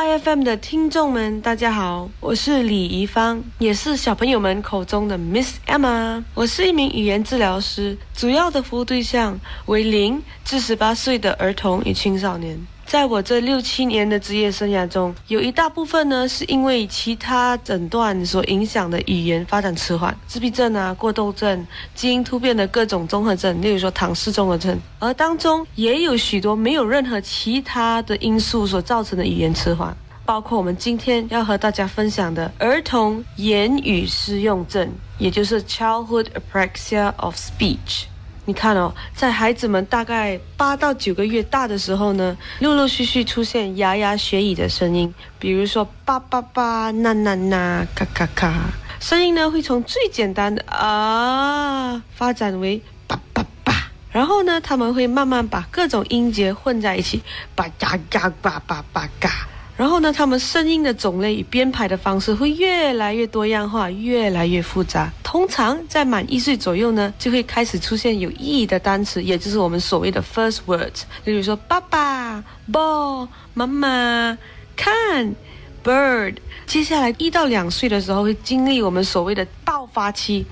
IFM 的听众们，大家好，我是李怡芳，也是小朋友们口中的 Miss Emma。我是一名语言治疗师，主要的服务对象为零至十八岁的儿童与青少年。在我这六七年的职业生涯中，有一大部分呢是因为其他诊断所影响的语言发展迟缓，自闭症啊、过动症、基因突变的各种综合症，例如说唐氏综合症，而当中也有许多没有任何其他的因素所造成的语言迟缓，包括我们今天要和大家分享的儿童言语失用症，也就是 Childhood Apraxia of Speech。你看哦，在孩子们大概八到九个月大的时候呢，陆陆续续出现牙牙学语的声音，比如说叭叭叭、呐呐呐、咔咔咔，声音呢会从最简单的啊发展为叭叭叭，然后呢，他们会慢慢把各种音节混在一起，叭嘎嘎叭叭叭嘎。然后呢，他们声音的种类与编排的方式会越来越多样化，越来越复杂。通常在满一岁左右呢，就会开始出现有意义的单词，也就是我们所谓的 first words，例如说爸爸、ball、妈妈、看、bird。接下来一到两岁的时候会经历我们所谓的爆发期，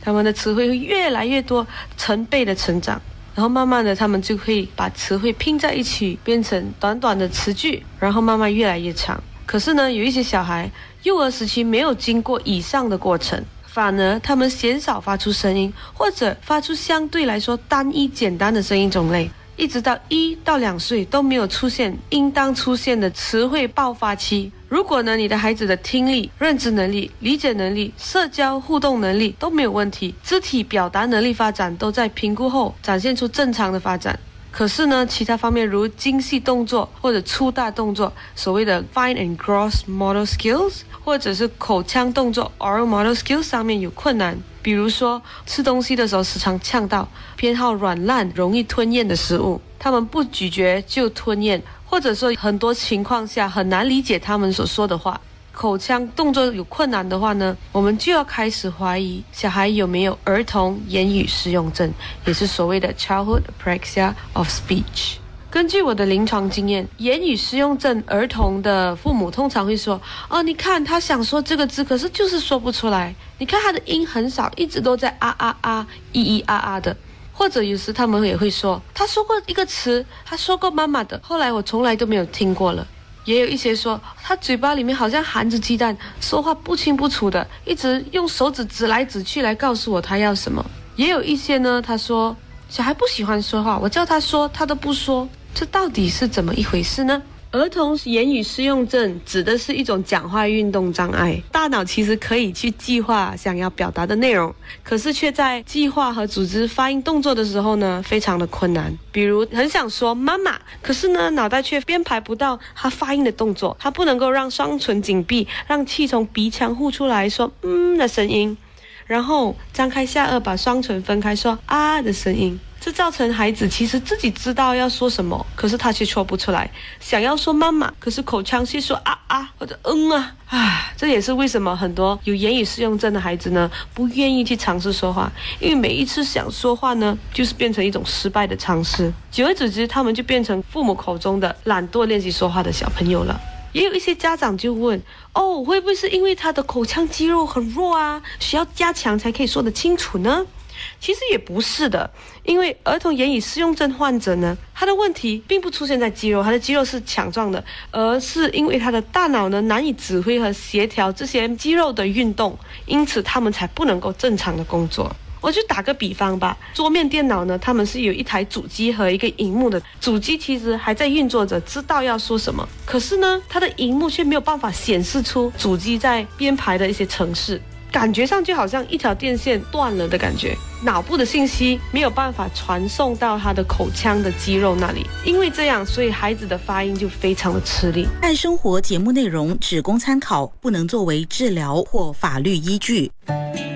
他们的词汇会越来越多，成倍的成长。然后慢慢的，他们就会把词汇拼在一起，变成短短的词句，然后慢慢越来越长。可是呢，有一些小孩幼儿时期没有经过以上的过程，反而他们鲜少发出声音，或者发出相对来说单一简单的声音种类。一直到一到两岁都没有出现应当出现的词汇爆发期。如果呢，你的孩子的听力、认知能力、理解能力、社交互动能力都没有问题，肢体表达能力发展都在评估后展现出正常的发展。可是呢，其他方面如精细动作或者粗大动作，所谓的 fine and gross motor skills，或者是口腔动作 oral motor skills 上面有困难。比如说吃东西的时候时常呛到，偏好软烂、容易吞咽的食物，他们不咀嚼就吞咽，或者说很多情况下很难理解他们所说的话。口腔动作有困难的话呢，我们就要开始怀疑小孩有没有儿童言语失用症，也是所谓的 childhood apraxia of speech。根据我的临床经验，言语失用症儿童的父母通常会说：“哦，你看他想说这个字，可是就是说不出来。你看他的音很少，一直都在啊啊啊、咿咿啊啊的。”或者有时他们也会说：“他说过一个词，他说过妈妈的，后来我从来都没有听过了。”也有一些说，他嘴巴里面好像含着鸡蛋，说话不清不楚的，一直用手指指来指去来告诉我他要什么。也有一些呢，他说小孩不喜欢说话，我叫他说他都不说，这到底是怎么一回事呢？儿童言语失用症指的是一种讲话运动障碍，大脑其实可以去计划想要表达的内容，可是却在计划和组织发音动作的时候呢，非常的困难。比如很想说妈妈，可是呢，脑袋却编排不到他发音的动作，他不能够让双唇紧闭，让气从鼻腔呼出来说嗯的声音，然后张开下颚把双唇分开说啊的声音。这造成孩子其实自己知道要说什么，可是他却说不出来。想要说妈妈，可是口腔却说啊啊或者嗯啊啊。这也是为什么很多有言语适用症的孩子呢，不愿意去尝试说话，因为每一次想说话呢，就是变成一种失败的尝试。久而久之，他们就变成父母口中的懒惰练习说话的小朋友了。也有一些家长就问：哦，会不会是因为他的口腔肌肉很弱啊，需要加强才可以说得清楚呢？其实也不是的，因为儿童言语适用症患者呢，他的问题并不出现在肌肉，他的肌肉是强壮的，而是因为他的大脑呢难以指挥和协调这些肌肉的运动，因此他们才不能够正常的工作。我就打个比方吧，桌面电脑呢，他们是有一台主机和一个荧幕的，主机其实还在运作着，知道要说什么，可是呢，它的荧幕却没有办法显示出主机在编排的一些程式。感觉上就好像一条电线断了的感觉，脑部的信息没有办法传送到他的口腔的肌肉那里，因为这样，所以孩子的发音就非常的吃力。爱生活节目内容只供参考，不能作为治疗或法律依据。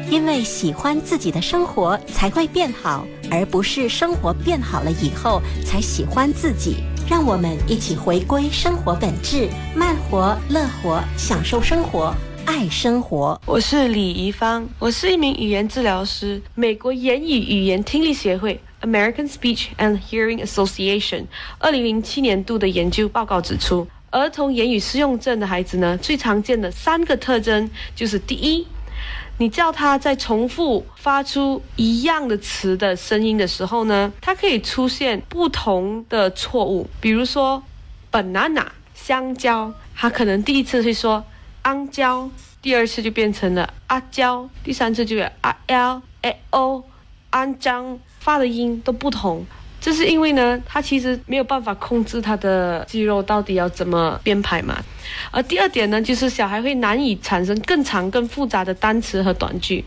因为喜欢自己的生活才会变好，而不是生活变好了以后才喜欢自己。让我们一起回归生活本质，慢活、乐活，享受生活。爱生活，我是李怡芳，我是一名语言治疗师。美国言语语言听力协会 （American Speech and Hearing Association） 二零零七年度的研究报告指出，儿童言语失用症的孩子呢，最常见的三个特征就是：第一，你叫他在重复发出一样的词的声音的时候呢，他可以出现不同的错误，比如说 banana 香蕉，他可能第一次会说安娇，第二次就变成了阿娇，第三次就有阿 l a o 安张，发的音都不同。这是因为呢，他其实没有办法控制他的肌肉到底要怎么编排嘛。而第二点呢，就是小孩会难以产生更长、更复杂的单词和短句。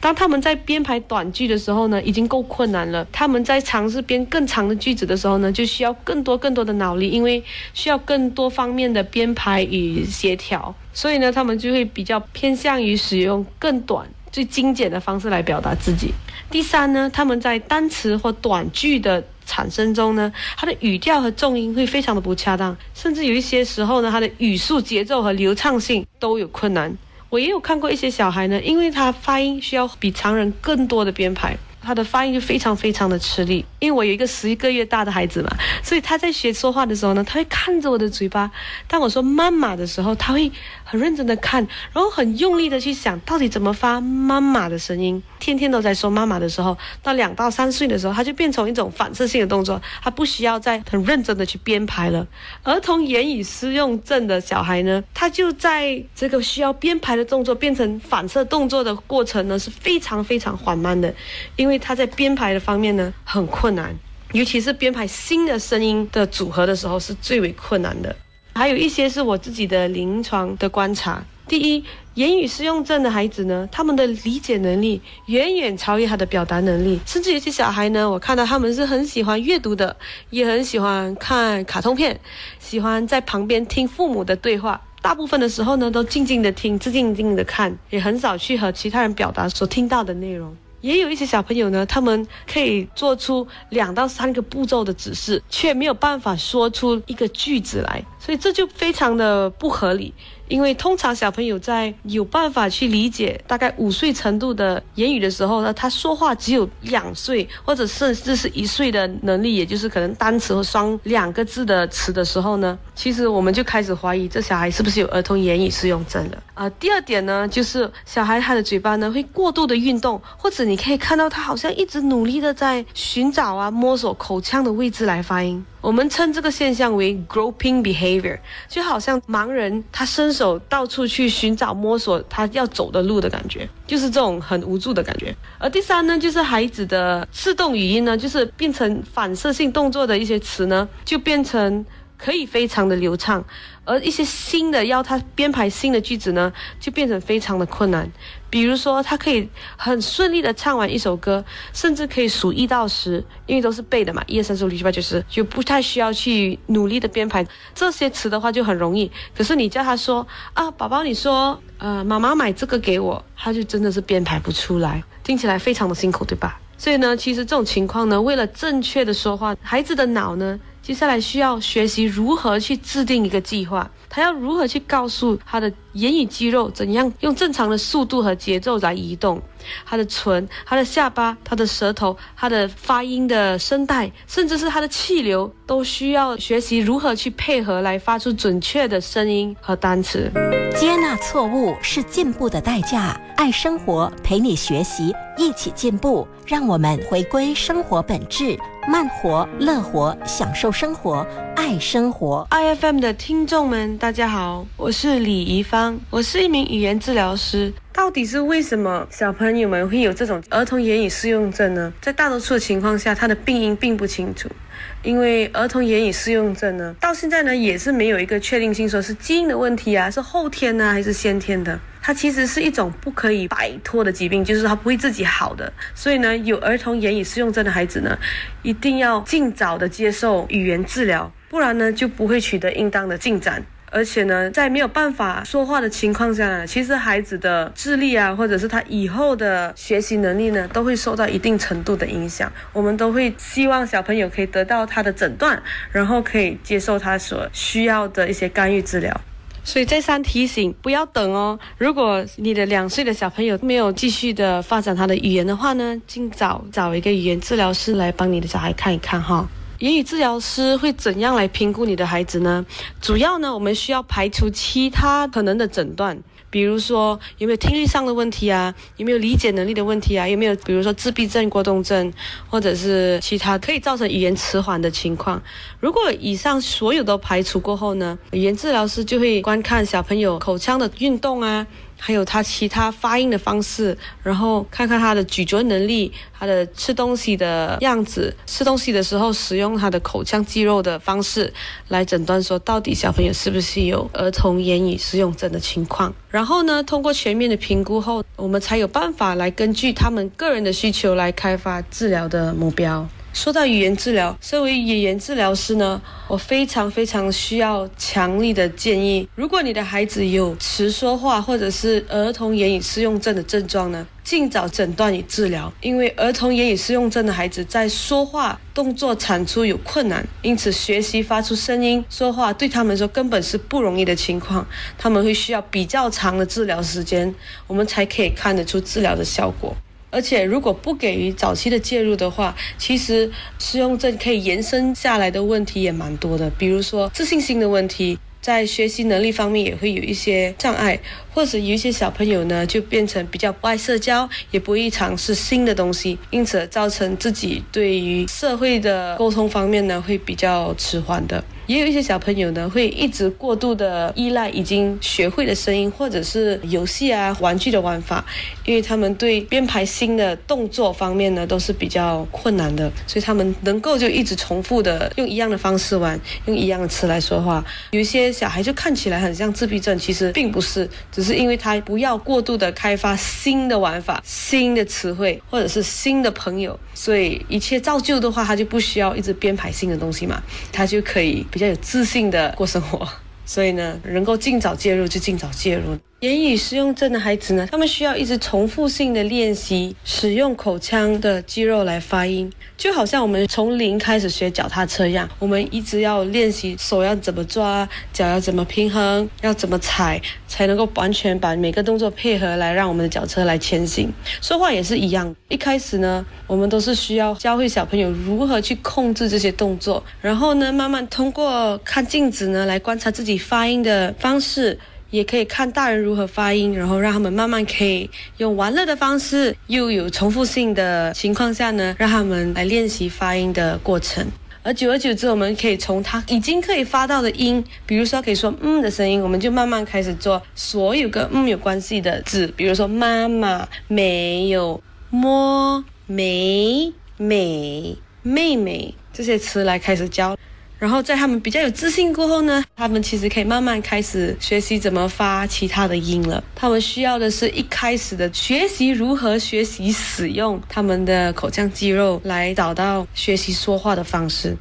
当他们在编排短句的时候呢，已经够困难了。他们在尝试编更长的句子的时候呢，就需要更多更多的脑力，因为需要更多方面的编排与协调。所以呢，他们就会比较偏向于使用更短。最精简的方式来表达自己。第三呢，他们在单词或短句的产生中呢，他的语调和重音会非常的不恰当，甚至有一些时候呢，他的语速节奏和流畅性都有困难。我也有看过一些小孩呢，因为他发音需要比常人更多的编排。他的发音就非常非常的吃力，因为我有一个十一个月大的孩子嘛，所以他在学说话的时候呢，他会看着我的嘴巴。当我说妈妈的时候，他会很认真的看，然后很用力的去想到底怎么发妈妈的声音。天天都在说妈妈的时候，到两到三岁的时候，他就变成一种反射性的动作，他不需要再很认真的去编排了。儿童言语失用症的小孩呢，他就在这个需要编排的动作变成反射动作的过程呢，是非常非常缓慢的，因为。他在编排的方面呢很困难，尤其是编排新的声音的组合的时候是最为困难的。还有一些是我自己的临床的观察。第一，言语失用症的孩子呢，他们的理解能力远远超越他的表达能力，甚至有些小孩呢，我看到他们是很喜欢阅读的，也很喜欢看卡通片，喜欢在旁边听父母的对话。大部分的时候呢，都静静的听，静静静的看，也很少去和其他人表达所听到的内容。也有一些小朋友呢，他们可以做出两到三个步骤的指示，却没有办法说出一个句子来，所以这就非常的不合理。因为通常小朋友在有办法去理解大概五岁程度的言语的时候呢，他说话只有两岁或者甚至是一岁的能力，也就是可能单词和双两个字的词的时候呢，其实我们就开始怀疑这小孩是不是有儿童言语适用症了。啊，第二点呢，就是小孩他的嘴巴呢会过度的运动，或者你可以看到他好像一直努力的在寻找啊摸索口腔的位置来发音。我们称这个现象为 groping behavior，就好像盲人他伸手到处去寻找摸索他要走的路的感觉，就是这种很无助的感觉。而第三呢，就是孩子的自动语音呢，就是变成反射性动作的一些词呢，就变成可以非常的流畅。而一些新的要他编排新的句子呢，就变成非常的困难。比如说，他可以很顺利的唱完一首歌，甚至可以数一到十，因为都是背的嘛，一二三四五六七八九十，就不太需要去努力的编排这些词的话就很容易。可是你叫他说啊，宝宝，你说，呃，妈妈买这个给我，他就真的是编排不出来，听起来非常的辛苦，对吧？所以呢，其实这种情况呢，为了正确的说话，孩子的脑呢。接下来需要学习如何去制定一个计划，他要如何去告诉他的言语肌肉怎样用正常的速度和节奏来移动，他的唇、他的下巴、他的舌头、他的发音的声带，甚至是他的气流，都需要学习如何去配合来发出准确的声音和单词。接纳错误是进步的代价，爱生活陪你学习，一起进步，让我们回归生活本质。慢活、乐活，享受生活，爱生活。I F M 的听众们，大家好，我是李怡我是一名语言治疗师。到底是为什么小朋友们会有这种儿童言语适用症呢？在大多数的情况下，他的病因并不清楚。因为儿童言语适用症呢，到现在呢也是没有一个确定性，说是基因的问题啊，是后天呢还是先天的？它其实是一种不可以摆脱的疾病，就是它不会自己好的。所以呢，有儿童言语适用症的孩子呢，一定要尽早的接受语言治疗，不然呢就不会取得应当的进展。而且呢，在没有办法说话的情况下呢，其实孩子的智力啊，或者是他以后的学习能力呢，都会受到一定程度的影响。我们都会希望小朋友可以得到他的诊断，然后可以接受他所需要的一些干预治疗。所以再三提醒，不要等哦。如果你的两岁的小朋友没有继续的发展他的语言的话呢，尽早找一个语言治疗师来帮你的小孩看一看哈。言语治疗师会怎样来评估你的孩子呢？主要呢，我们需要排除其他可能的诊断。比如说有没有听力上的问题啊？有没有理解能力的问题啊？有没有比如说自闭症、过动症，或者是其他可以造成语言迟缓的情况？如果以上所有都排除过后呢，语言治疗师就会观看小朋友口腔的运动啊。还有他其他发音的方式，然后看看他的咀嚼能力，他的吃东西的样子，吃东西的时候使用他的口腔肌肉的方式，来诊断说到底小朋友是不是有儿童言语适用症的情况。然后呢，通过全面的评估后，我们才有办法来根据他们个人的需求来开发治疗的目标。说到语言治疗，身为语言治疗师呢，我非常非常需要强力的建议。如果你的孩子有迟说话或者是儿童言语适用症的症状呢，尽早诊断与治疗。因为儿童言语适用症的孩子在说话、动作产出有困难，因此学习发出声音、说话对他们说根本是不容易的情况。他们会需要比较长的治疗时间，我们才可以看得出治疗的效果。而且，如果不给予早期的介入的话，其实适用症可以延伸下来的问题也蛮多的，比如说自信心的问题，在学习能力方面也会有一些障碍，或者有一些小朋友呢就变成比较不爱社交，也不易尝试新的东西，因此造成自己对于社会的沟通方面呢会比较迟缓的。也有一些小朋友呢，会一直过度的依赖已经学会的声音，或者是游戏啊、玩具的玩法，因为他们对编排新的动作方面呢，都是比较困难的，所以他们能够就一直重复的用一样的方式玩，用一样的词来说话。有一些小孩就看起来很像自闭症，其实并不是，只是因为他不要过度的开发新的玩法、新的词汇或者是新的朋友，所以一切照旧的话，他就不需要一直编排新的东西嘛，他就可以。比较有自信的过生活，所以呢，能够尽早介入就尽早介入。言语适用症的孩子呢，他们需要一直重复性的练习使用口腔的肌肉来发音，就好像我们从零开始学脚踏车一样，我们一直要练习手要怎么抓，脚要怎么平衡，要怎么踩，才能够完全把每个动作配合来让我们的脚车来前行。说话也是一样，一开始呢，我们都是需要教会小朋友如何去控制这些动作，然后呢，慢慢通过看镜子呢来观察自己发音的方式。也可以看大人如何发音，然后让他们慢慢可以用玩乐的方式，又有重复性的情况下呢，让他们来练习发音的过程。而久而久之，我们可以从他已经可以发到的音，比如说可以说嗯的声音，我们就慢慢开始做所有跟嗯有关系的字，比如说妈妈、没有、摸、没、美、妹妹这些词来开始教。然后在他们比较有自信过后呢，他们其实可以慢慢开始学习怎么发其他的音了。他们需要的是一开始的学习如何学习使用他们的口腔肌肉来找到学习说话的方式。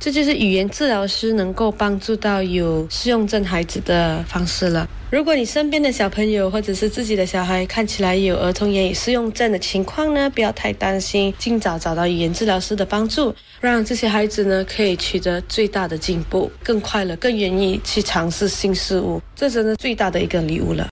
这就是语言治疗师能够帮助到有适用症孩子的方式了。如果你身边的小朋友或者是自己的小孩看起来有儿童言语适用症的情况呢，不要太担心，尽早找到语言治疗师的帮助，让这些孩子呢可以取得最大的进步，更快乐，更愿意去尝试新事物，这真的最大的一个礼物了。